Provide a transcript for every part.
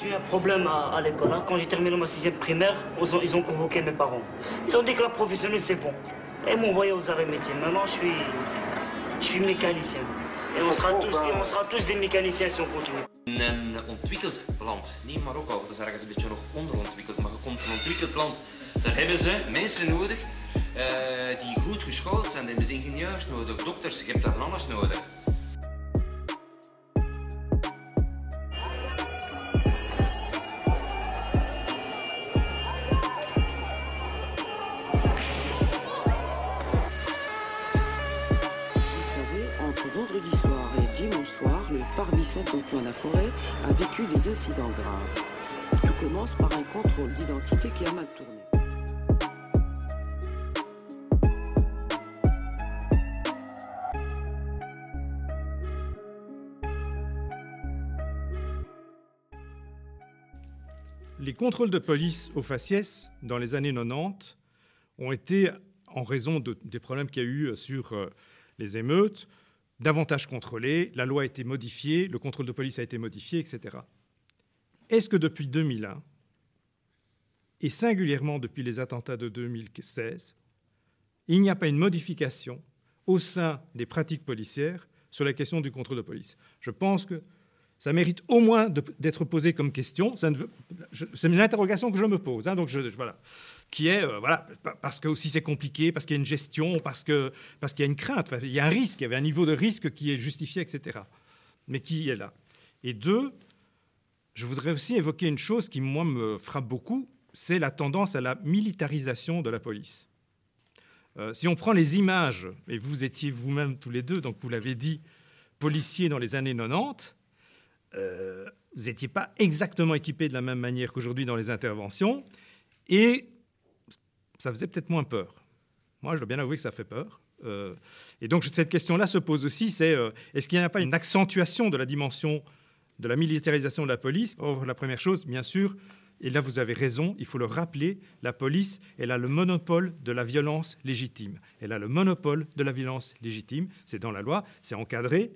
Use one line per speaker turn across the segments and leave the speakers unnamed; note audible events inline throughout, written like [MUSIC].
j'ai eu un problème à, l'école. Hein. Quand j'ai terminé ma sixième primaire, ils ont, convoqué mes parents. Ils ont dit que la professionnelle, c'est bon. Et ils m'ont envoyé aux arrêts métiers. Maintenant, je suis, je suis mécanicien. Et on sera, tous, on sera tous des mécaniciens si on continue.
Een ontwikkeld land, niet Marokko, dat is ergens een beetje nog onderontwikkeld, maar komt een ontwikkeld land. Daar hebben ze mensen nodig uh, die goed geschoold zijn. Daar hebben ze ingenieurs nodig, dokters, je hebt daar van alles nodig.
Incidents graves. Tout commence par un contrôle d'identité qui a mal tourné.
Les contrôles de police au faciès dans les années 90 ont été, en raison des problèmes qu'il y a eu sur euh, les émeutes, davantage contrôlé, la loi a été modifiée, le contrôle de police a été modifié, etc. Est-ce que depuis 2001, et singulièrement depuis les attentats de 2016, il n'y a pas une modification au sein des pratiques policières sur la question du contrôle de police? Je pense que ça mérite au moins d'être posé comme question. C'est une interrogation que je me pose. Hein, donc voilà qui est, euh, voilà, parce que aussi c'est compliqué, parce qu'il y a une gestion, parce qu'il parce qu'il y a une crainte, il y a un risque, il y avait un niveau de risque qui est justifié, etc. Mais qui est là? Et deux, je voudrais aussi évoquer une chose qui, moi, me frappe beaucoup, c'est la tendance à la militarisation de la police. Euh, si on prend les images, et vous étiez vous-même tous les deux, donc vous l'avez dit, policiers dans les années 90, euh, vous n'étiez pas exactement équipés de la même manière qu'aujourd'hui dans les interventions, et ça faisait peut-être moins peur. Moi, je dois bien avouer que ça fait peur. Euh, et donc, cette question-là se pose aussi, c'est est-ce qu'il n'y a pas une accentuation de la dimension de la militarisation de la police Or, la première chose, bien sûr, et là vous avez raison, il faut le rappeler, la police, elle a le monopole de la violence légitime. Elle a le monopole de la violence légitime, c'est dans la loi, c'est encadré,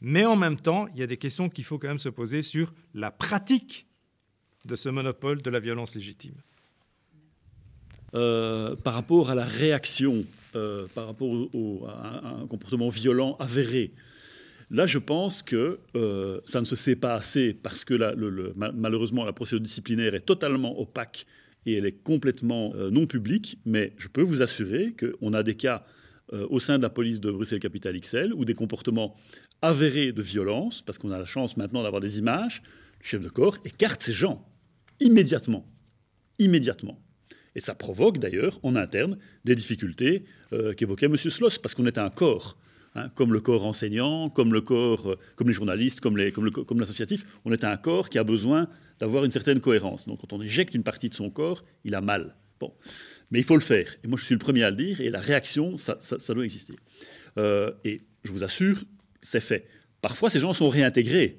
mais en même temps, il y a des questions qu'il faut quand même se poser sur la pratique de ce monopole de la violence légitime.
Euh, par rapport à la réaction, euh, par rapport à, un, comportement violent avéré. Là, je pense que euh, ça ne se sait pas assez parce que malheureusement, la procédure disciplinaire est totalement opaque et elle est complètement non publique. Mais je peux vous assurer qu'on a des cas au sein de la police de Bruxelles Capital XL où des comportements avérés de violence, parce qu'on a la chance maintenant d'avoir des images, le chef de corps écarte ces gens immédiatement. Immédiatement. Et ça provoque d'ailleurs en interne des difficultés euh, qu'évoquait M. Sloss, parce qu'on est un corps. Hein, comme le corps enseignant, comme le corps, euh, comme les journalistes, comme, l'associatif, on est un corps qui a besoin d'avoir une certaine cohérence. Donc quand on éjecte une partie de son corps, il a mal. Bon. Mais il faut le faire. Et moi, je suis le premier à le dire, et la réaction, ça, doit exister. Euh, et je vous assure, c'est fait. Parfois, ces gens sont réintégrés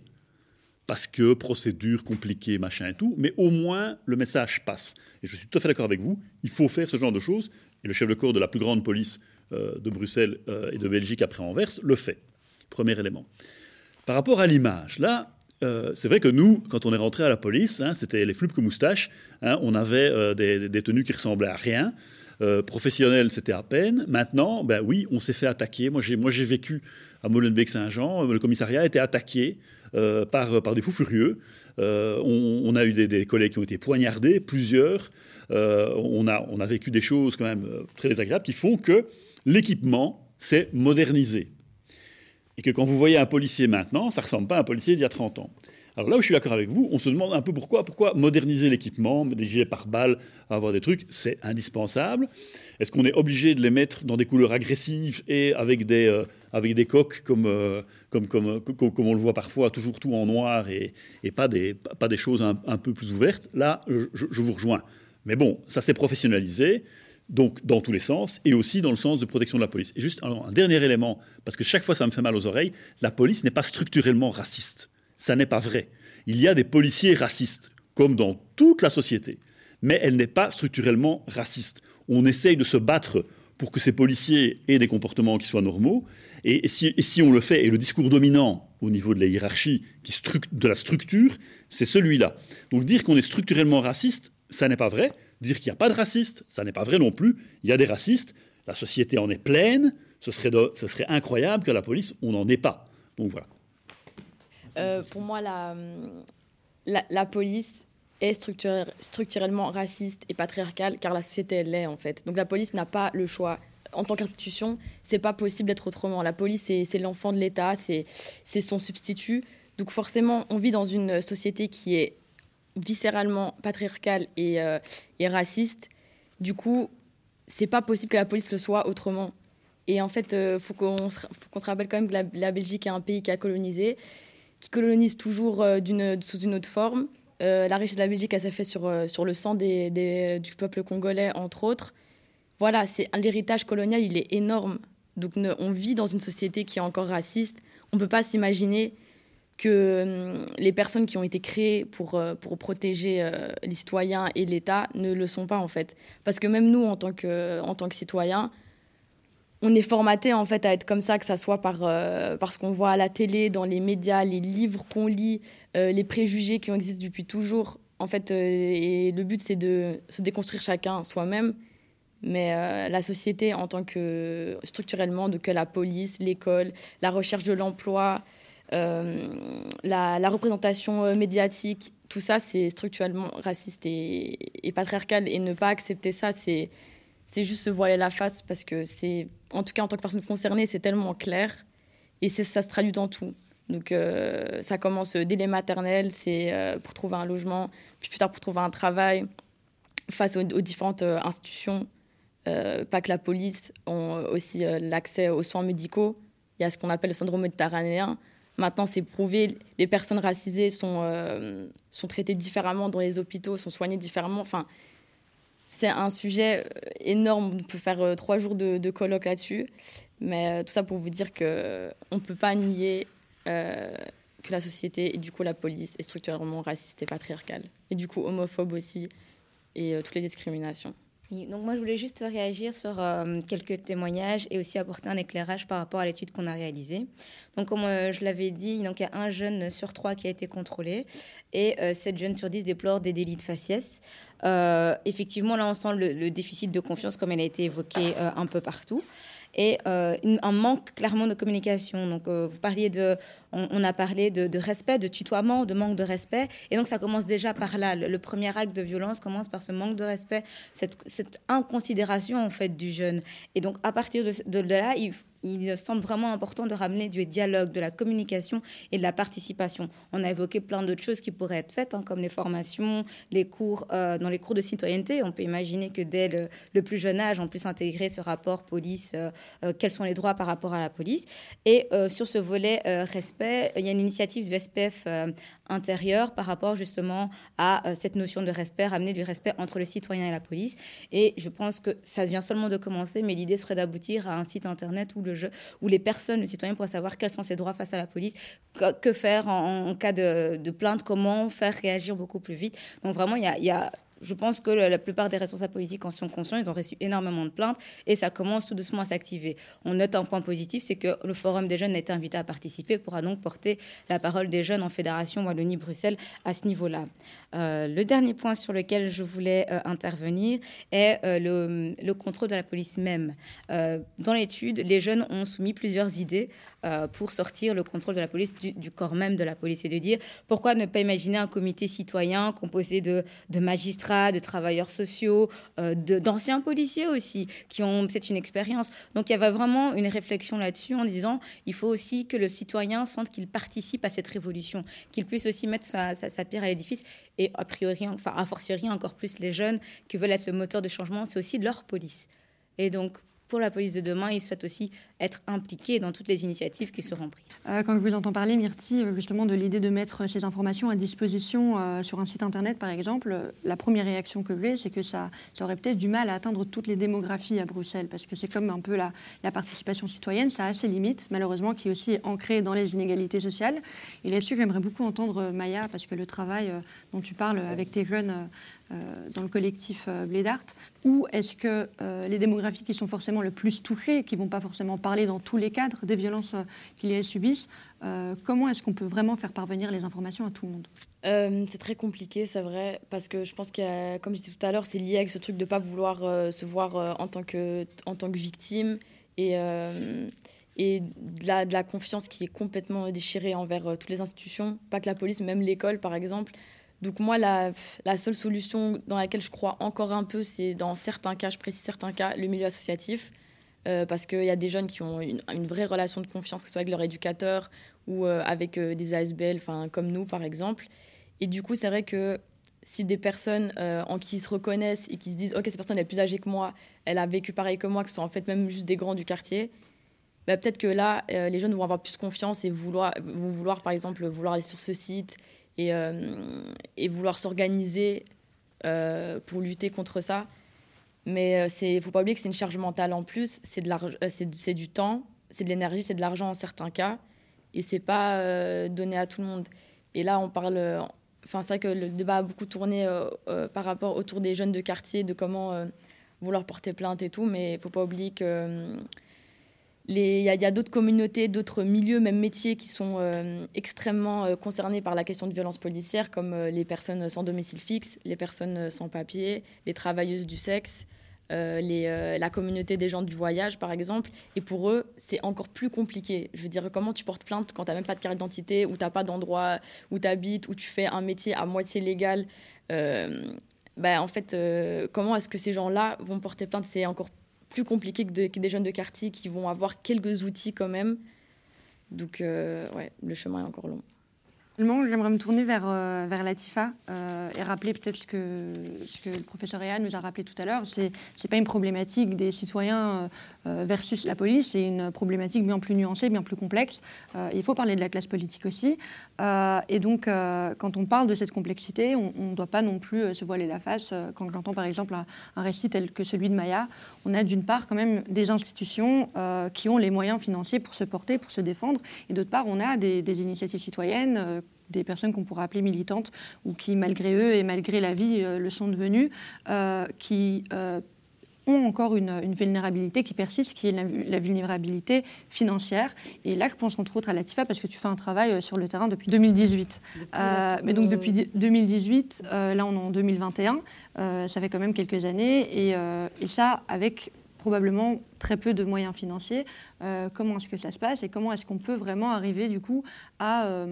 parce que procédure compliquée, machin et tout, mais au moins le message passe. Et je suis tout à fait d'accord avec vous, il faut faire ce genre de choses, et le chef de corps de la plus grande police de Bruxelles euh, et de Belgique après Anvers le fait. Premier élément. Par rapport à l'image, là, euh, c'est vrai que nous, quand on est rentré à la police, hein, c'était les flups que moustaches, hein, on avait des, tenues qui ressemblaient à rien. professionnel, c'était à peine. Maintenant, ben oui, on s'est fait attaquer. Moi, j'ai, moi, j'ai vécu à Molenbeek-Saint-Jean. Le commissariat a été attaqué euh, par, par des fous furieux. Euh, on, a eu des, collègues qui ont été poignardés, plusieurs. Euh, on, a, on a vécu des choses quand même très désagréables qui font que l'équipement s'est modernisé. Et que quand vous voyez un policier maintenant, ça ne ressemble pas à un policier d'il y a 30 ans. Alors là où je suis d'accord avec vous, on se demande un peu pourquoi. Pourquoi moderniser l'équipement, des gilets par balles, avoir des trucs, c'est indispensable. Est-ce qu'on est obligé de les mettre dans des couleurs agressives et avec des, euh, avec des coques comme, euh, comme, comme, comme, on le voit parfois, toujours tout en noir et, pas, des, pas des choses un, peu plus ouvertes? Là, je, vous rejoins. Mais bon, ça s'est professionnalisé donc dans tous les sens, et aussi dans le sens de protection de la police. Et juste un dernier élément, parce que chaque fois ça me fait mal aux oreilles, la police n'est pas structurellement raciste ça n'est pas vrai. Il y a des policiers racistes, comme dans toute la société, mais elle n'est pas structurellement raciste. On essaye de se battre pour que ces policiers aient des comportements qui soient normaux, Et, si, on le fait, et le discours dominant au niveau de la hiérarchie, qui de la structure, c'est celui-là. Donc dire qu'on est structurellement raciste, ça n'est pas vrai. Dire qu'il n'y a pas de racistes, ça n'est pas vrai non plus. Il y a des racistes, la société en est pleine, ce serait, ce serait incroyable que la police, on n'en ait pas. Donc voilà.
Euh, pour moi, la, police est structurellement raciste et patriarcale, car la société, l'est en fait. Donc la police n'a pas le choix. En tant qu'institution, c'est pas possible d'être autrement. La police, c'est l'enfant de l'État, c'est son substitut. Donc forcément, on vit dans une société qui est viscéralement patriarcale et, euh, et raciste. Du coup, c'est pas possible que la police le soit autrement. Et en fait, il euh, faut qu'on se, se, rappelle quand même que la, Belgique est un pays qui a colonisé, qui colonise toujours euh, sous une autre forme. La richesse de la Belgique, elle s'est faite sur, sur le sang du peuple congolais, entre autres. Voilà, c'est l'héritage colonial, il est énorme. Donc on vit dans une société qui est encore raciste. On ne peut pas s'imaginer que hum, les personnes qui ont été créées pour, pour protéger les citoyens et l'État ne le sont pas en fait. Parce que même nous, en tant que, en tant que citoyens, on est formaté en fait à être comme ça, que ça soit par, euh, ce qu'on voit à la télé, dans les médias, les livres qu'on lit, euh, les préjugés qui existé depuis toujours. En fait, euh, et le but c'est de se déconstruire chacun soi-même, mais la société en tant que structurellement, de que la police, l'école, la recherche de l'emploi, la, représentation médiatique, tout ça c'est structurellement raciste et, patriarcal, et ne pas accepter ça, c'est juste se voiler la face parce que c'est, en tout cas en tant que personne concernée, c'est tellement clair et ça se traduit dans tout. Donc euh, ça commence dès les maternelles, c'est euh, pour trouver un logement, puis plus tard pour trouver un travail, face aux, différentes euh, institutions, pas que la police, ont aussi l'accès aux soins médicaux. Il y a ce qu'on appelle le syndrome méditerranéen. Maintenant, c'est prouvé, les personnes racisées sont, sont traitées différemment dans les hôpitaux, sont soignées différemment. Enfin, c'est un sujet euh, énorme. On peut faire euh, trois jours de, colloque là-dessus. Mais euh, tout ça pour vous dire qu'on ne peut pas nier que la société et du coup la police est structurellement raciste et patriarcale. Et du coup homophobe aussi et toutes les discriminations.
Donc moi, je voulais juste réagir sur euh, quelques témoignages et aussi apporter un éclairage par rapport à l'étude qu'on a réalisée. Donc comme euh, je l'avais dit, il y a un jeune sur trois qui a été contrôlé et euh, 7 jeunes sur 10 déplorent des délits de faciès. Euh, effectivement, là, on sent le, le, déficit de confiance comme elle a été évoquée un peu partout et euh, un manque clairement de communication. Donc, euh, vous parliez de, on, a parlé de, respect, de tutoiement, de manque de respect, et donc ça commence déjà par là. Le, premier acte de violence commence par ce manque de respect, cette, inconsidération en fait du jeune. Et donc, à partir de, de là, il, il semble vraiment important de ramener du dialogue, de la communication et de la participation. On a évoqué plein d'autres choses qui pourraient être faites, hein, comme les formations, les cours, euh, dans les cours de citoyenneté. On peut imaginer que dès le, plus jeune âge, on puisse intégrer ce rapport police, euh, euh, quels sont les droits par rapport à la police. Et sur ce volet respect, il y a une initiative du SPF intérieur par rapport justement à cette notion de respect, ramener du respect entre le citoyen et la police. Et je pense que ça vient seulement de commencer, mais l'idée serait d'aboutir à un site internet où le où les personnes, le citoyen pourraient savoir quels sont ses droits face à la police, que, faire en, cas de, plainte, comment faire réagir beaucoup plus vite. Donc vraiment, il y a je pense que la plupart des responsables politiques en sont conscients. Ils ont reçu énormément de plaintes et ça commence tout doucement à s'activer. On note un point positif, c'est que le Forum des jeunes a été invité à participer, pourra donc porter la parole des jeunes en Fédération Wallonie-Bruxelles à ce niveau-là. Euh, le dernier point sur lequel je voulais euh, intervenir est euh, le, le, contrôle de la police même. dans l'étude, les jeunes ont soumis plusieurs idées pour sortir le contrôle de la police du, corps même de la police et de dire pourquoi ne pas imaginer un comité citoyen composé de magistrats de travailleurs sociaux, euh, d'anciens policiers aussi, qui ont peut-être une expérience. Donc il y avait vraiment une réflexion là-dessus en disant il faut aussi que le citoyen sente qu'il participe à cette révolution, qu'il puisse aussi mettre sa, pierre à l'édifice. Et a priori, enfin, a fortiori encore plus les jeunes qui veulent être le moteur de changement, c'est aussi leur police. Et donc, pour la police de demain, ils souhaitent aussi être impliqués dans toutes les initiatives qui seront prises.
Euh, quand je vous entends parler, Myrti, euh, justement de l'idée de mettre ces informations à disposition euh, sur un site internet, par exemple, la première réaction que j'ai, c'est que ça, ça aurait peut-être du mal à atteindre toutes les démographies à Bruxelles, parce que c'est comme un peu la, la, participation citoyenne, ça a ses limites, malheureusement, qui est aussi ancrée dans les inégalités sociales. Et là-dessus, j'aimerais beaucoup entendre Maya, parce que le travail dont tu parles avec tes jeunes dans le collectif Blédart, ou est-ce que les démographies qui sont forcément le plus touchées, qui vont pas forcément parler parler dans tous les cadres des violences qu'ils et subissent. comment est-ce qu'on peut vraiment faire parvenir les informations à tout le monde?
C'est très compliqué, c'est vrai, parce que je pense que, comme je disais tout à l'heure, c'est lié avec ce truc de ne pas vouloir se voir en, tant que, en tant que victime et, et de la, confiance qui est complètement déchirée envers toutes les institutions, pas que la police, même l'école par exemple. Donc moi, la, seule solution dans laquelle je crois encore un peu, c'est dans certains cas, je précise certains cas, le milieu associatif. Euh, parce qu'il y a des jeunes qui ont une, vraie relation de confiance, que ce soit avec leur éducateur ou euh, avec euh, des ASBL, comme nous par exemple. Et du coup, c'est vrai que si des personnes en qui ils se reconnaissent et qui se disent, OK, cette personne est plus âgée que moi, elle a vécu pareil que moi, que ce sont en fait même juste des grands du quartier, bah, peut-être que là, les jeunes vont avoir plus confiance et vouloir, vont vouloir, par exemple, vouloir aller sur ce site et, vouloir s'organiser pour lutter contre ça. Mais il euh, ne faut pas oublier que c'est une charge mentale en plus, c'est du temps, c'est de l'énergie, c'est de l'argent en certains cas, et c'est pas donné à tout le monde. Et là, on parle. Enfin, c'est vrai que le débat a beaucoup tourné par rapport autour des jeunes de quartier, de comment vouloir porter plainte et tout, mais il faut pas oublier que il y a, d'autres communautés, d'autres milieux, même métiers qui sont euh, extrêmement euh, concernés par la question de violence policière, comme euh, les personnes sans domicile fixe, les personnes sans papier, les travailleuses du sexe, la communauté des gens du voyage, par exemple. Et pour eux, c'est encore plus compliqué. Je veux dire, comment tu portes plainte quand tu n'as même pas de carte d'identité, ou tu n'as pas d'endroit où tu habites, où tu fais un métier à moitié légal ben, En fait, comment est-ce que ces gens-là vont porter plainte? C'est encore plus compliqué que, des jeunes de quartier qui vont avoir quelques outils quand même. Donc, euh, ouais, le chemin est encore long.
J'aimerais me tourner vers, euh, vers Latifa euh, et rappeler peut-être ce que, ce que le professeur Réan nous a rappelé tout à l'heure. Ce n'est pas une problématique des citoyens euh, versus la police, c'est une problématique bien plus nuancée, bien plus complexe. il faut parler de la classe politique aussi. et donc, quand on parle de cette complexité, on ne doit pas non plus se voiler la face. Quand j'entends par exemple un, récit tel que celui de Maya, on a d'une part quand même des institutions qui ont les moyens financiers pour se porter, pour se défendre, et d'autre part, on a des, initiatives citoyennes des personnes qu'on pourrait appeler militantes ou qui, malgré eux et malgré la vie, euh, le sont devenues, euh, qui euh, ont encore une, vulnérabilité qui persiste, qui est la, vulnérabilité financière. Et là, je pense entre autres à Latifa, parce que tu fais un travail sur le terrain depuis 2018. mais donc depuis 2018, là on est en 2021, ça fait quand même quelques années, et, et ça avec probablement très peu de moyens financiers. comment est-ce que ça se passe et comment est-ce qu'on peut vraiment arriver du coup à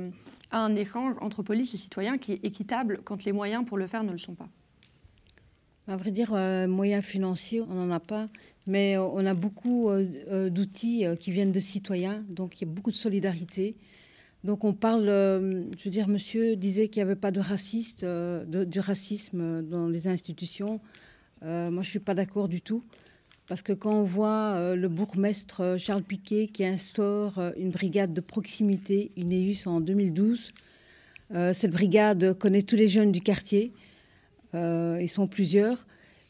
à un échange entre police et citoyens qui est équitable quand les moyens pour le faire ne le sont pas?
À vrai dire, euh, moyens financiers, on n'en a pas, mais euh, on a beaucoup euh, d'outils qui viennent de citoyens, donc il y a beaucoup de solidarité. Donc on parle, je veux dire, monsieur disait qu'il n'y avait pas de, raciste, du racisme dans les institutions. moi, je ne suis pas d'accord du tout. Parce que quand on voit le bourgmestre Charles Piquet qui instaure une brigade de proximité, une EUS en 2012, cette brigade connaît tous les jeunes du quartier, ils sont plusieurs,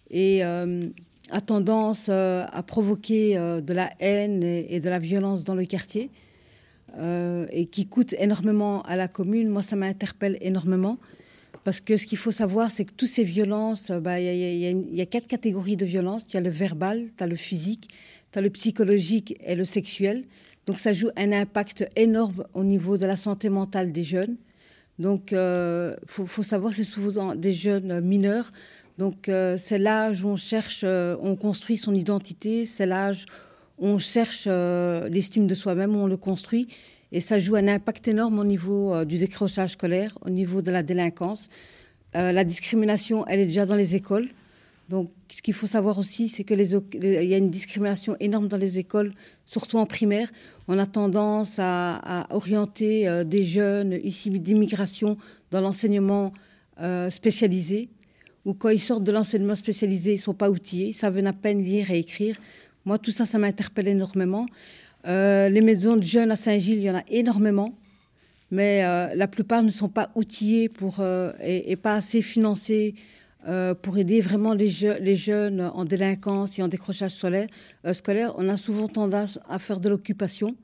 et a tendance à provoquer de la haine et de la violence dans le quartier, et qui coûte énormément à la commune. Moi, ça m'interpelle énormément. Parce que ce qu'il faut savoir, c'est que toutes ces violences, bah, il y, a quatre catégories de violences. Il y a le verbal, tu as le physique, tu as le psychologique et le sexuel. Donc ça joue un impact énorme au niveau de la santé mentale des jeunes. Donc il euh, faut, savoir, c'est souvent des jeunes mineurs. Donc euh, c'est l'âge où on cherche, euh, on construit son identité, c'est l'âge où on cherche l'estime de soi-même, où on le construit. Et ça joue un impact énorme au niveau du décrochage scolaire, au niveau de la délinquance. La discrimination, elle est déjà dans les écoles. Donc, ce qu'il faut savoir aussi, c'est que il y a une discrimination énorme dans les écoles, surtout en primaire. On a tendance à, orienter euh, des jeunes ici d'immigration dans l'enseignement spécialisé, ou quand ils sortent de l'enseignement spécialisé, ils ne sont pas outillés, ils savent à peine lire et écrire. Moi, tout ça, ça m'interpelle énormément. Euh, les maisons de jeunes à Saint-Gilles, il y en a énormément, mais euh, la plupart ne sont pas outillées pour, euh, et, pas assez financées pour aider vraiment les, jeunes en délinquance et en décrochage scolaire. scolaire. On a souvent tendance à faire de l'occupation.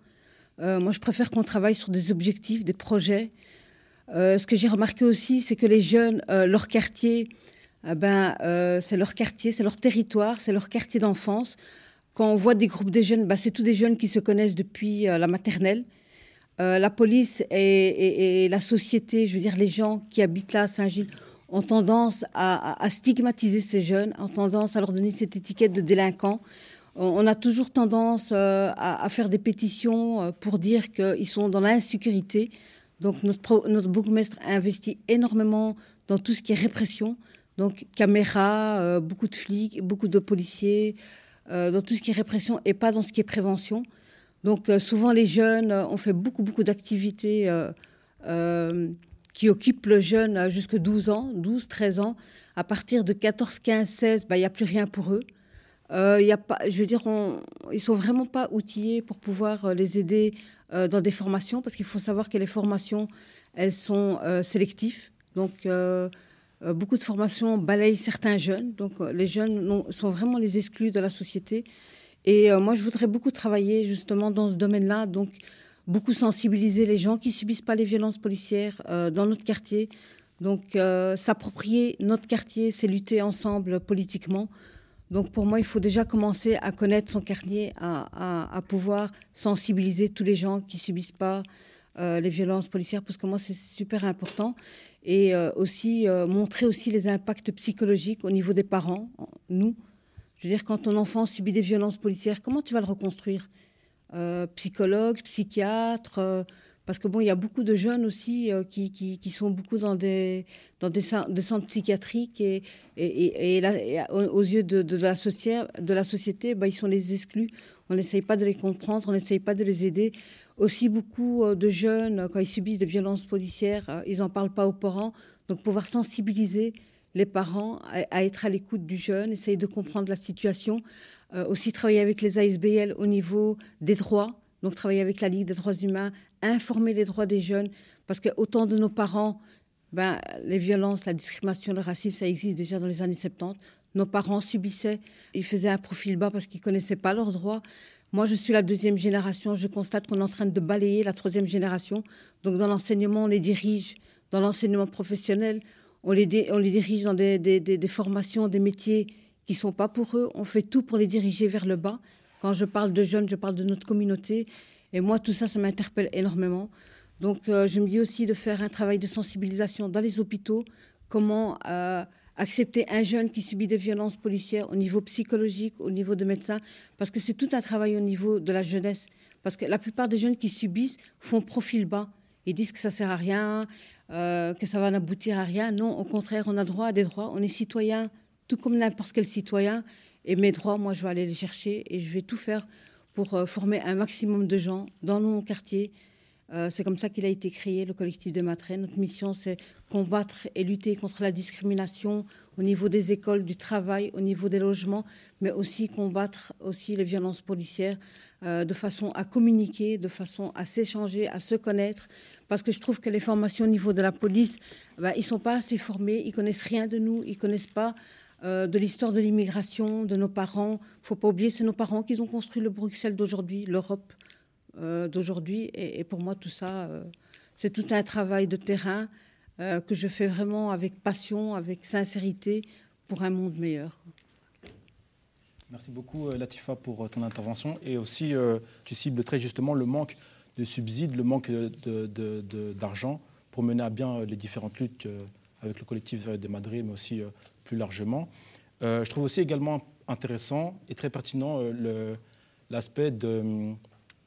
moi, je préfère qu'on travaille sur des objectifs, des projets. ce que j'ai remarqué aussi, c'est que les jeunes, leur quartier, ben, c'est leur quartier, c'est leur territoire, c'est leur quartier d'enfance. quand on voit des groupes de jeunes, bah, c'est tous des jeunes qui se connaissent depuis la maternelle. la police et, la société, je veux dire les gens qui habitent là à Saint-Gilles, ont tendance à, stigmatiser ces jeunes, ont tendance à leur donner cette étiquette de délinquants. On a toujours tendance euh, à, faire des pétitions euh, pour dire qu'ils sont dans l'insécurité. Donc notre, notre bourgmestre a investi énormément dans tout ce qui est répression. Donc caméras, euh, beaucoup de flics, beaucoup de policiers, dans tout ce qui est répression et pas dans ce qui est prévention. Donc souvent les jeunes ont fait beaucoup, beaucoup d'activités qui occupent le jeune jusqu'à 12 ans, 12, 13 ans. À partir de 14, 15, 16, il n'y a plus rien pour eux. Euh, y a pas, je veux dire, ils sont vraiment pas outillés pour pouvoir euh, les aider euh, dans des formations, parce qu'il faut savoir que les formations, elles sont euh, sélectives. Donc, beaucoup de formations balayent certains jeunes. Donc, les jeunes sont vraiment les exclus de la société. Et moi, je voudrais beaucoup travailler justement dans ce domaine-là. Donc, beaucoup sensibiliser les gens qui subissent pas les violences policières dans notre quartier. Donc, s'approprier notre quartier, c'est lutter ensemble politiquement. Donc pour moi, il faut déjà commencer à connaître son quartier, à, pouvoir sensibiliser tous les gens qui subissent pas euh, les violences policières, parce que moi, c'est super important. Et euh, aussi euh, montrer aussi les impacts psychologiques au niveau des parents, nous. Je veux dire, quand ton enfant subit des violences policières, comment tu vas le reconstruire? Psychologue, psychiatre parce que bon, il y a beaucoup de jeunes aussi euh, qui, qui, sont beaucoup dans des, dans des, centres psychiatriques et, et, et, aux yeux de, la, société, bah, ils sont les exclus. On n'essaye pas de les comprendre, on n'essaye pas de les aider. Aussi, beaucoup euh, de jeunes, quand ils subissent des violences policières, euh, ils n'en parlent pas aux parents. Donc, pouvoir sensibiliser les parents à, être à l'écoute du jeune, essayer de comprendre la situation. aussi, travailler avec les ASBL au niveau des droits donc travailler avec la Ligue des droits humains, informer les droits des jeunes, parce que autant de nos parents, ben, les violences, la discrimination, le racisme, ça existe déjà dans les années 70. Nos parents subissaient, ils faisaient un profil bas parce qu'ils connaissaient pas leurs droits. Moi, je suis la deuxième génération. Je constate qu'on est en train de balayer la troisième génération. Donc, dans l'enseignement, on les dirige. Dans l'enseignement professionnel, on les, on les dirige dans des, des, des, formations, des métiers qui sont pas pour eux. On fait tout pour les diriger vers le bas. Quand je parle de jeunes, je parle de notre communauté. Et moi, tout ça, ça m'interpelle énormément. Donc, euh, je me dis aussi de faire un travail de sensibilisation dans les hôpitaux. Comment euh, accepter un jeune qui subit des violences policières au niveau psychologique, au niveau de médecin, parce que c'est tout un travail au niveau de la jeunesse. Parce que la plupart des jeunes qui subissent font profil bas. Ils disent que ça sert à rien, euh, que ça va n'aboutir à rien. Non, au contraire, on a droit à des droits. On est citoyen, tout comme n'importe quel citoyen. Et mes droits, moi, je vais aller les chercher et je vais tout faire pour euh, former un maximum de gens dans mon quartier. Euh, c'est comme ça qu'il a été créé, le collectif des Matrées. Notre mission, c'est combattre et lutter contre la discrimination au niveau des écoles, du travail, au niveau des logements, mais aussi combattre aussi les violences policières euh, de façon à communiquer, de façon à s'échanger, à se connaître. Parce que je trouve que les formations au niveau de la police, ben, ils ne sont pas assez formés, ils connaissent rien de nous, ils connaissent pas euh, de l'histoire de l'immigration, de nos parents. Il ne faut pas oublier, c'est nos parents qui ont construit le Bruxelles d'aujourd'hui, l'Europe euh, d'aujourd'hui. Et, pour moi, tout ça, euh, c'est tout un travail de terrain que je fais vraiment avec passion, avec sincérité, pour un monde meilleur.
Merci beaucoup, Latifa, pour ton intervention. Et aussi, tu cibles très justement le manque de subsides, le manque d'argent pour mener à bien les différentes luttes avec le collectif des Madrid, mais aussi plus largement. Euh, je trouve aussi également intéressant et très pertinent euh, l'aspect de, euh,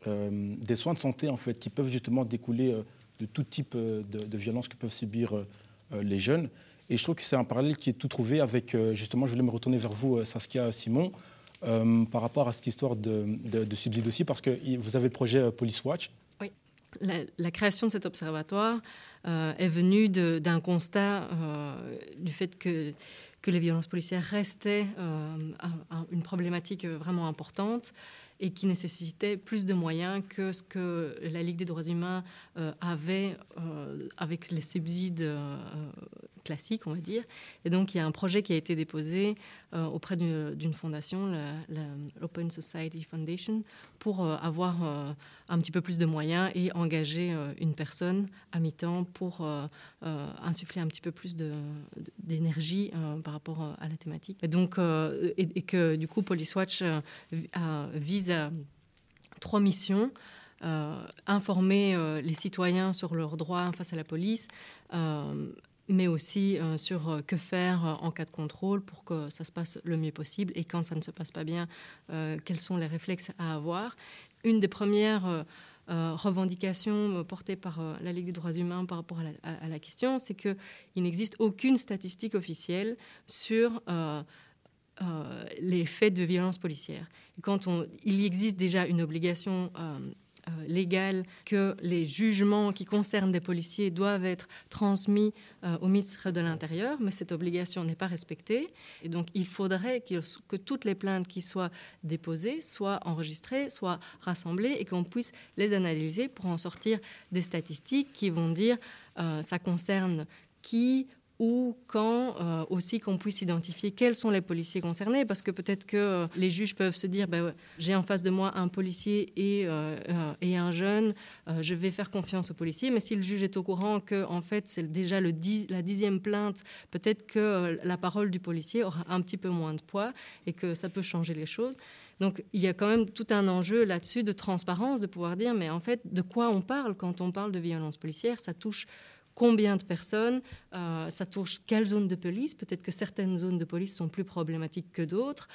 des soins de santé en fait, qui peuvent justement découler de tout type de, de violences que peuvent subir les jeunes. Et je trouve que c'est un parallèle qui est tout trouvé avec, justement, je voulais me retourner vers vous, Saskia Simon, par rapport à cette histoire de, de, subsides aussi, parce que vous avez le projet Police Watch.
Oui. La, création de cet observatoire est venue d'un constat du fait que que les violences policières restaient euh, une problématique euh, vraiment importante et qui nécessitait plus de moyens que ce que la Ligue des droits humains euh, avait avec les subsides classique, on va dire. Et donc, il y a un projet qui a été déposé euh, auprès d'une fondation, l'Open Society Foundation, pour euh, avoir euh, un petit peu plus de moyens et engager une personne à mi-temps pour insuffler un petit peu plus d'énergie par rapport à la thématique. Et donc, et, que du coup, Police Watch vise à trois missions. informer les citoyens sur leurs droits face à la police, mais aussi euh, sur euh, que faire euh, en cas de contrôle pour que ça se passe le mieux possible et quand ça ne se passe pas bien, quels sont les réflexes à avoir. Une des premières revendications portées par la Ligue des droits humains par rapport à la, question, c'est qu'il n'existe aucune statistique officielle sur les faits de violence policière. quand on, il existe déjà une obligation euh, légal que les jugements qui concernent des policiers doivent être transmis euh, au ministre de l'Intérieur, mais cette obligation n'est pas respectée. Et donc, il faudrait que, toutes les plaintes qui soient déposées soient enregistrées, soient rassemblées et qu'on puisse les analyser pour en sortir des statistiques qui vont dire euh, ça concerne qui, ou quand euh, aussi qu'on puisse identifier quels sont les policiers concernés, parce que peut-être que euh, les juges peuvent se dire, ben, j'ai en face de moi un policier et, euh, un jeune, je vais faire confiance au policier, mais si le juge est au courant que en fait c'est déjà la dixième plainte, peut-être que la parole du policier aura un petit peu moins de poids et que ça peut changer les choses. Donc il y a quand même tout un enjeu là-dessus de transparence, de pouvoir dire, mais en fait, de quoi on parle quand on parle de violence policière? Ça touche combien de personnes, euh, ça touche quelle zone de police? Peut-être que certaines zones de police sont plus problématiques que d'autres.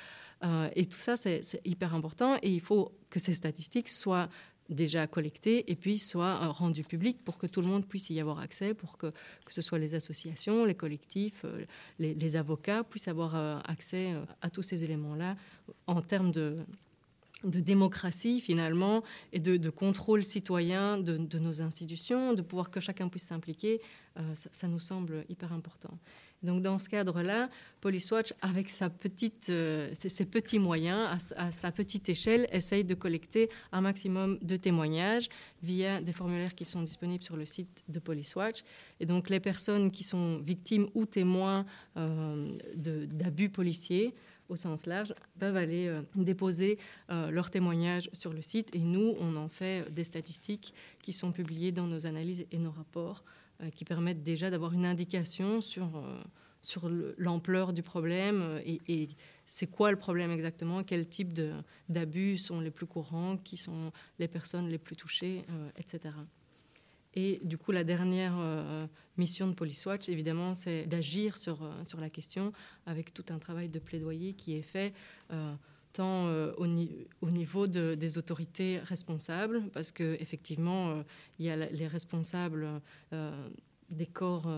Euh, et tout ça, c'est hyper important. Et il faut que ces statistiques soient déjà collectées et puis soient euh, rendues publiques pour que tout le monde puisse y avoir accès, pour que, que ce soit les associations, les collectifs, les, les, avocats puissent avoir accès à tous ces éléments-là en termes de, de démocratie finalement et de, contrôle citoyen de, nos institutions, de pouvoir que chacun puisse s'impliquer, euh, ça, nous semble hyper important. Donc dans ce cadre-là, Police Watch, avec sa petite, euh, ses, petits moyens, à, sa petite échelle, essaye de collecter un maximum de témoignages via des formulaires qui sont disponibles sur le site de Police Watch. Et donc les personnes qui sont victimes ou témoins euh, d'abus policiers, au sens large, peuvent aller euh, déposer euh, leurs témoignages sur le site. Et nous, on en fait des statistiques qui sont publiées dans nos analyses et nos rapports, euh, qui permettent déjà d'avoir une indication sur, sur l'ampleur du problème et, et c'est quoi le problème exactement, quel type d'abus sont les plus courants, qui sont les personnes les plus touchées, etc. Et du coup, la dernière euh, mission de Police Watch, évidemment, c'est d'agir sur, euh, sur la question avec tout un travail de plaidoyer qui est fait. Euh, tant au, au, niveau de, des autorités responsables, parce qu'effectivement, il y a les responsables des corps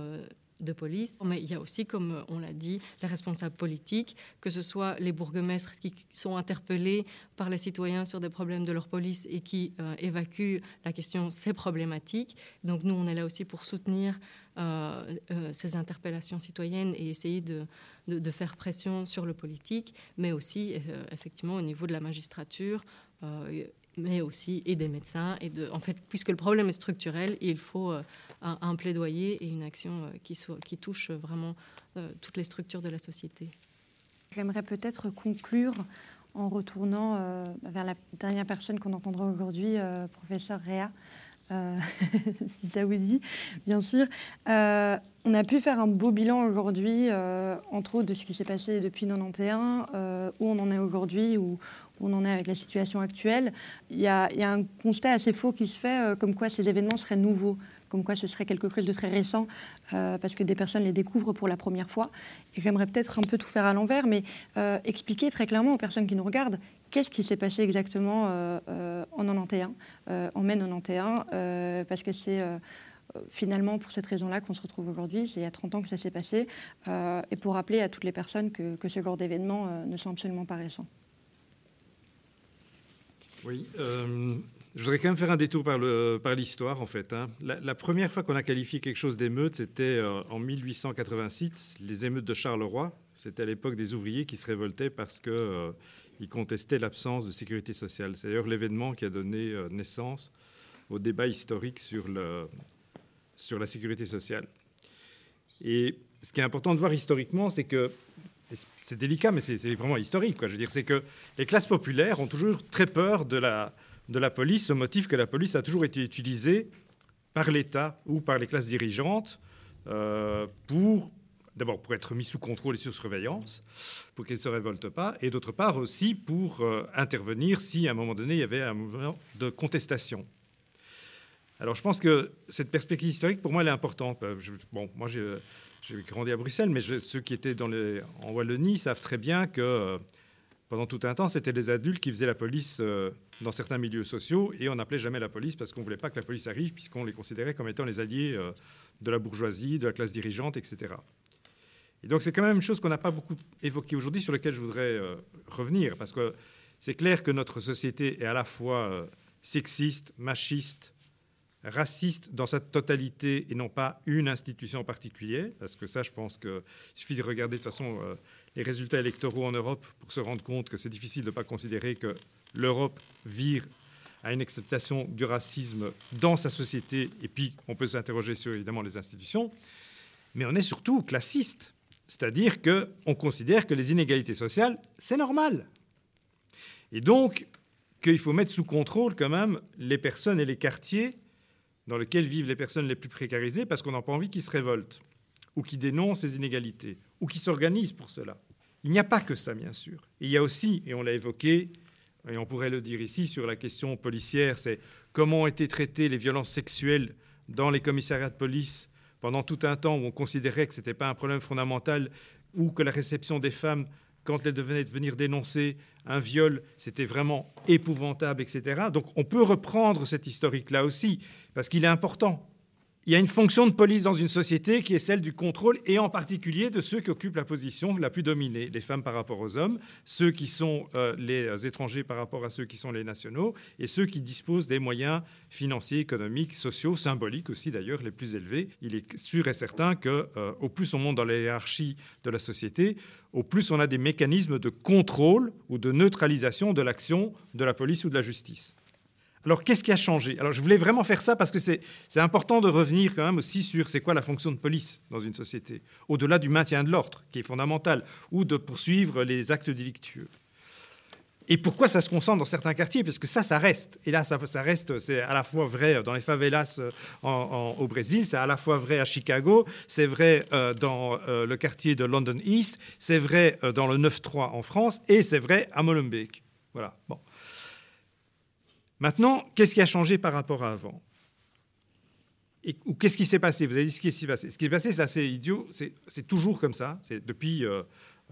de police, mais il y a aussi, comme on l'a dit, les responsables politiques, que ce soit les bourgmestres qui sont interpellés par les citoyens sur des problèmes de leur police et qui euh, évacuent la question, c'est problématique. Donc nous, on est là aussi pour soutenir euh, euh, ces interpellations citoyennes et essayer de, de, faire pression sur le politique, mais aussi effectivement au niveau de la magistrature mais aussi et des médecins. Et de, en fait, puisque le problème est structurel, il faut euh, un, plaidoyer et une action euh, qui, touche vraiment euh, toutes les structures de la société.
J'aimerais peut-être conclure en retournant vers la dernière personne qu'on entendra aujourd'hui, professeur Réa. [LAUGHS] si ça vous dit, bien sûr. on a pu faire un beau bilan aujourd'hui, entre autres de ce qui s'est passé depuis 91, où on en est aujourd'hui, où on en est avec la situation actuelle, il y, a, un constat assez faux qui se fait, euh, comme quoi ces événements seraient nouveaux, comme quoi ce serait quelque chose de très récent, euh, parce que des personnes les découvrent pour la première fois. Et j'aimerais peut-être un peu tout faire à l'envers, mais euh, expliquer très clairement aux personnes qui nous regardent qu'est-ce qui s'est passé exactement en 91, en mai 91, parce que c'est finalement pour cette raison-là qu'on se retrouve aujourd'hui. C'est il y a 30 ans que ça s'est passé, et pour rappeler à toutes les personnes que, ce genre d'événements ne sont absolument pas récents.
Oui, euh, je voudrais quand même faire un détour par, l'histoire, en fait. Hein. La, première fois qu'on a qualifié quelque chose d'émeute, c'était euh, en 1886, les émeutes de Charleroi. C'était à l'époque des ouvriers qui se révoltaient parce qu'ils euh, contestaient l'absence de sécurité sociale. C'est d'ailleurs l'événement qui a donné naissance au débat historique sur, la sécurité sociale. Et ce qui est important de voir historiquement, c'est que c'est délicat, mais c'est vraiment historique. Je veux dire, c'est que les classes populaires ont toujours très peur de la, de la police, au motif que la police a toujours été utilisée par l'État ou par les classes dirigeantes euh, pour d'abord pour être mis sous contrôle et sous surveillance, pour qu'elles ne se révoltent pas, et d'autre part aussi pour euh, intervenir si à un moment donné il y avait un mouvement de contestation. Alors je pense que cette perspective historique, pour moi, elle est importante. Euh, bon, moi j'ai grandi à Bruxelles, mais ceux qui étaient dans en Wallonie savent très bien que pendant tout un temps, c'était les adultes qui faisaient la police dans certains milieux sociaux, et on n'appelait jamais la police parce qu'on ne voulait pas que la police arrive, puisqu'on les considérait comme étant les alliés de la bourgeoisie, de la classe dirigeante, etc. Et donc c'est quand même une chose qu'on n'a pas beaucoup évoquée aujourd'hui, sur laquelle je voudrais euh, revenir, parce que c'est clair que notre société est à la fois euh, sexiste, machiste, raciste dans sa totalité et non pas une institution en particulier, parce que ça, je pense qu'il suffit de regarder de toute façon euh, les résultats électoraux en Europe pour se rendre compte que c'est difficile de ne pas considérer que l'Europe vire à une acceptation du racisme dans sa société, et puis on peut s'interroger sur évidemment les institutions, mais on est surtout classiste. C'est-à-dire qu'on considère que les inégalités sociales, c'est normal. Et donc, qu'il faut mettre sous contrôle quand même les personnes et les quartiers dans lesquels vivent les personnes les plus précarisées, parce qu'on n'a pas envie qu'ils se révoltent, ou qu'ils dénoncent ces inégalités, ou qu'ils s'organisent pour cela. Il n'y a pas que ça, bien sûr. il y a aussi, et on l'a évoqué, et on pourrait le dire ici sur la question policière, c'est comment ont été traitées les violences sexuelles dans les commissariats de police pendant tout un temps où on considérait que ce n'était pas un problème fondamental ou que la réception des femmes, quand elles devenaient venir dénoncer un viol, c'était vraiment épouvantable, etc. Donc on peut reprendre cet historique-là aussi, parce qu'il est important il y a une fonction de police dans une société qui est celle du contrôle et en particulier de ceux qui occupent la position la plus dominée, les femmes par rapport aux hommes, ceux qui sont euh, les étrangers par rapport à ceux qui sont les nationaux et ceux qui disposent des moyens financiers, économiques, sociaux, symboliques aussi d'ailleurs les plus élevés. Il est sûr et certain que euh, au plus on monte dans la hiérarchie de la société, au plus on a des mécanismes de contrôle ou de neutralisation de l'action de la police ou de la justice. Alors, qu'est-ce qui a changé? Alors, je voulais vraiment faire ça parce que c'est important de revenir quand même aussi sur c'est quoi la fonction de police dans une société, au-delà du maintien de l'ordre, qui est fondamental, ou de poursuivre les actes délictueux. Et pourquoi ça se concentre dans certains quartiers? Parce que ça, ça reste. Et là, ça, ça reste, c'est à la fois vrai dans les favelas euh, au Brésil, c'est à la fois vrai à Chicago, c'est vrai euh, dans euh, le quartier de London East, c'est vrai dans le 9-3 en France, et c'est vrai à Molenbeek. Voilà. Bon. Maintenant, qu'est-ce qui a changé par rapport à avant? Ou qu'est-ce qui s'est passé? Vous avez dit ce qui s'est passé. Ce qui s'est passé, c'est assez idiot. C'est toujours comme ça. C'est depuis euh,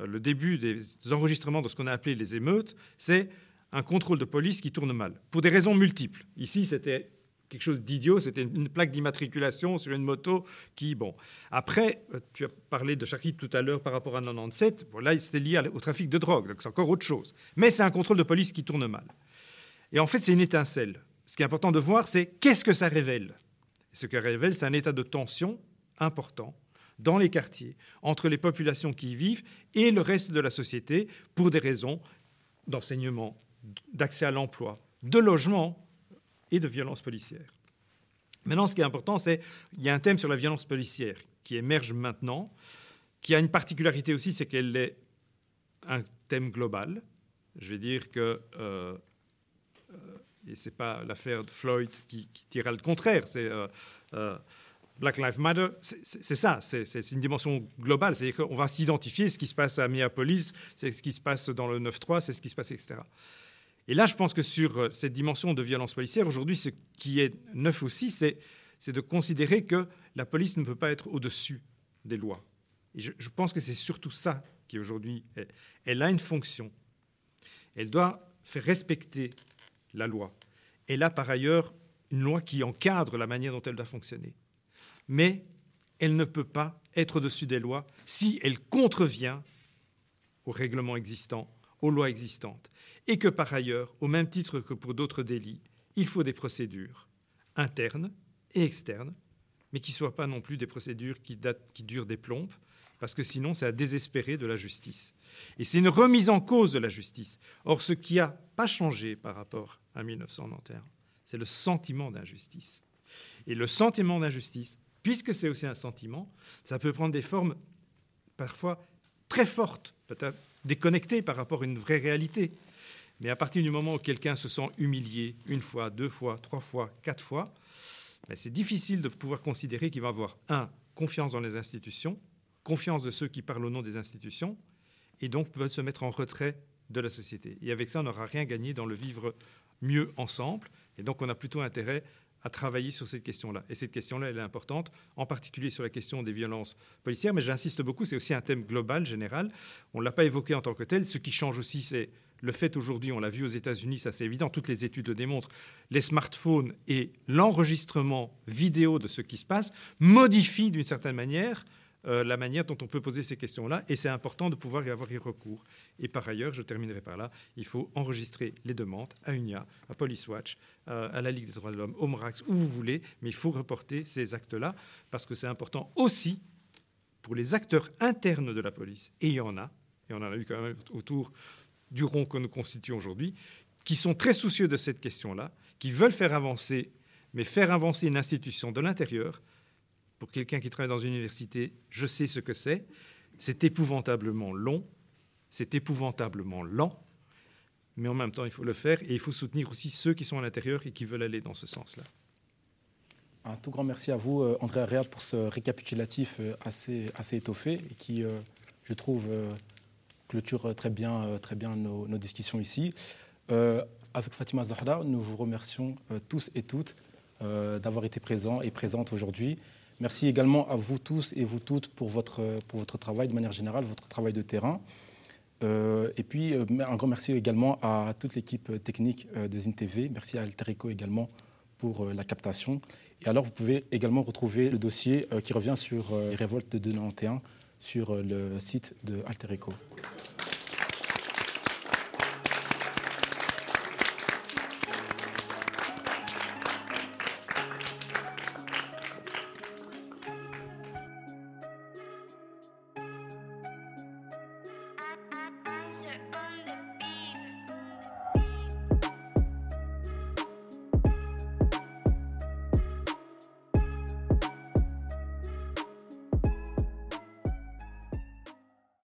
le début des enregistrements de ce qu'on a appelé les émeutes. C'est un contrôle de police qui tourne mal, pour des raisons multiples. Ici, c'était quelque chose d'idiot, c'était une plaque d'immatriculation sur une moto qui, bon. Après, euh, tu as parlé de Charky tout à l'heure par rapport à 97, bon, là, c'était lié au trafic de drogue, donc c'est encore autre chose. Mais c'est un contrôle de police qui tourne mal. Et en fait, c'est une étincelle. Ce qui est important de voir, c'est qu'est-ce que ça révèle? ce que révèle, c'est un état de tension important dans les quartiers, entre les populations qui y vivent et le reste de la société, pour des raisons d'enseignement, d'accès à l'emploi, de logement et de violence policière. Maintenant, ce qui est important, c'est qu'il y a un thème sur la violence policière qui émerge maintenant, qui a une particularité aussi, c'est qu'elle est un thème global. Je vais dire que euh, et ce n'est pas l'affaire de Floyd qui, qui le contraire, c'est euh, euh, Black Lives Matter, c'est ça, c'est une dimension globale, c'est-à-dire qu'on va s'identifier ce qui se passe à Minneapolis, c'est ce qui se passe dans le 9-3, c'est ce qui se passe, etc. Et là, je pense que sur cette dimension de violence policière, aujourd'hui, ce qui est neuf aussi, c'est de considérer que la police ne peut pas être au-dessus des lois. Et je pense que c'est surtout ça qui aujourd'hui, elle a une fonction. Elle doit faire respecter la loi. Elle a par ailleurs une loi qui encadre la manière dont elle doit fonctionner. Mais elle ne peut pas être au-dessus des lois si elle contrevient aux règlements existants, aux lois existantes. Et que par ailleurs, au même titre que pour d'autres délits, il faut des procédures internes et externes, mais qui ne soient pas non plus des procédures qui, durent des plombes, parce que sinon c'est à désespérer de la justice. Et c'est une remise en cause de la justice. Or, ce qui n'a pas changé par rapport à 1991, c'est le sentiment d'injustice. Et le sentiment d'injustice, puisque c'est aussi un sentiment, ça peut prendre des formes parfois très fortes, peut-être déconnectées par rapport à une vraie réalité. Mais à partir du moment où quelqu'un se sent humilié une fois, deux fois, trois fois, quatre fois, ben, c'est difficile de pouvoir considérer qu'il va avoir, un, confiance dans les institutions, confiance de ceux qui parlent au nom des institutions, et donc veulent se mettre en retrait de la société. Et avec ça, on n'aura rien gagné dans le vivre mieux ensemble. Et donc, on a plutôt intérêt à travailler sur cette question-là. Et cette question-là, elle est importante, en particulier sur la question des violences policières. Mais j'insiste beaucoup, c'est aussi un thème global, général. On ne l'a pas évoqué en tant que tel. Ce qui change aussi, c'est le fait aujourd'hui, on l'a vu aux États-Unis, ça c'est évident, toutes les études le démontrent, les smartphones et l'enregistrement vidéo de ce qui se passe modifient d'une certaine manière euh, la manière dont on peut poser ces questions-là, et c'est important de pouvoir y avoir y recours. Et par ailleurs, je terminerai par là, il faut enregistrer les demandes à UNIA, à Police Watch, euh, à la Ligue des droits de l'homme, au MRAX, où vous voulez, mais il faut reporter ces actes-là, parce que c'est important aussi pour les acteurs internes de la police, et il y en a, et on en a eu quand même autour du rond que nous constituons aujourd'hui, qui sont très soucieux de cette question-là, qui veulent faire avancer, mais faire avancer une institution de l'intérieur, pour quelqu'un qui travaille dans une université, je sais ce que c'est. C'est épouvantablement long, c'est épouvantablement lent, mais en même temps, il faut le faire et il faut soutenir aussi ceux qui sont à l'intérieur et qui veulent aller dans ce sens-là.
Un tout grand merci à vous, euh, André Arrea, pour ce récapitulatif euh, assez, assez étoffé et qui, euh, je trouve, clôture très bien, très bien nos discussions ici. avec Fatima Zahra, nous vous remercions tous et toutes d'avoir été présents et présentes aujourd'hui. Merci également à vous tous et vous toutes pour votre, pour votre travail de manière générale, votre travail de terrain. Euh, et puis, euh, un grand merci également à toute l'équipe technique euh, de ZinTV. Merci à Alterico également pour la captation. Et alors, vous pouvez également retrouver le dossier qui revient sur les révoltes de 91 sur le site de Alterico.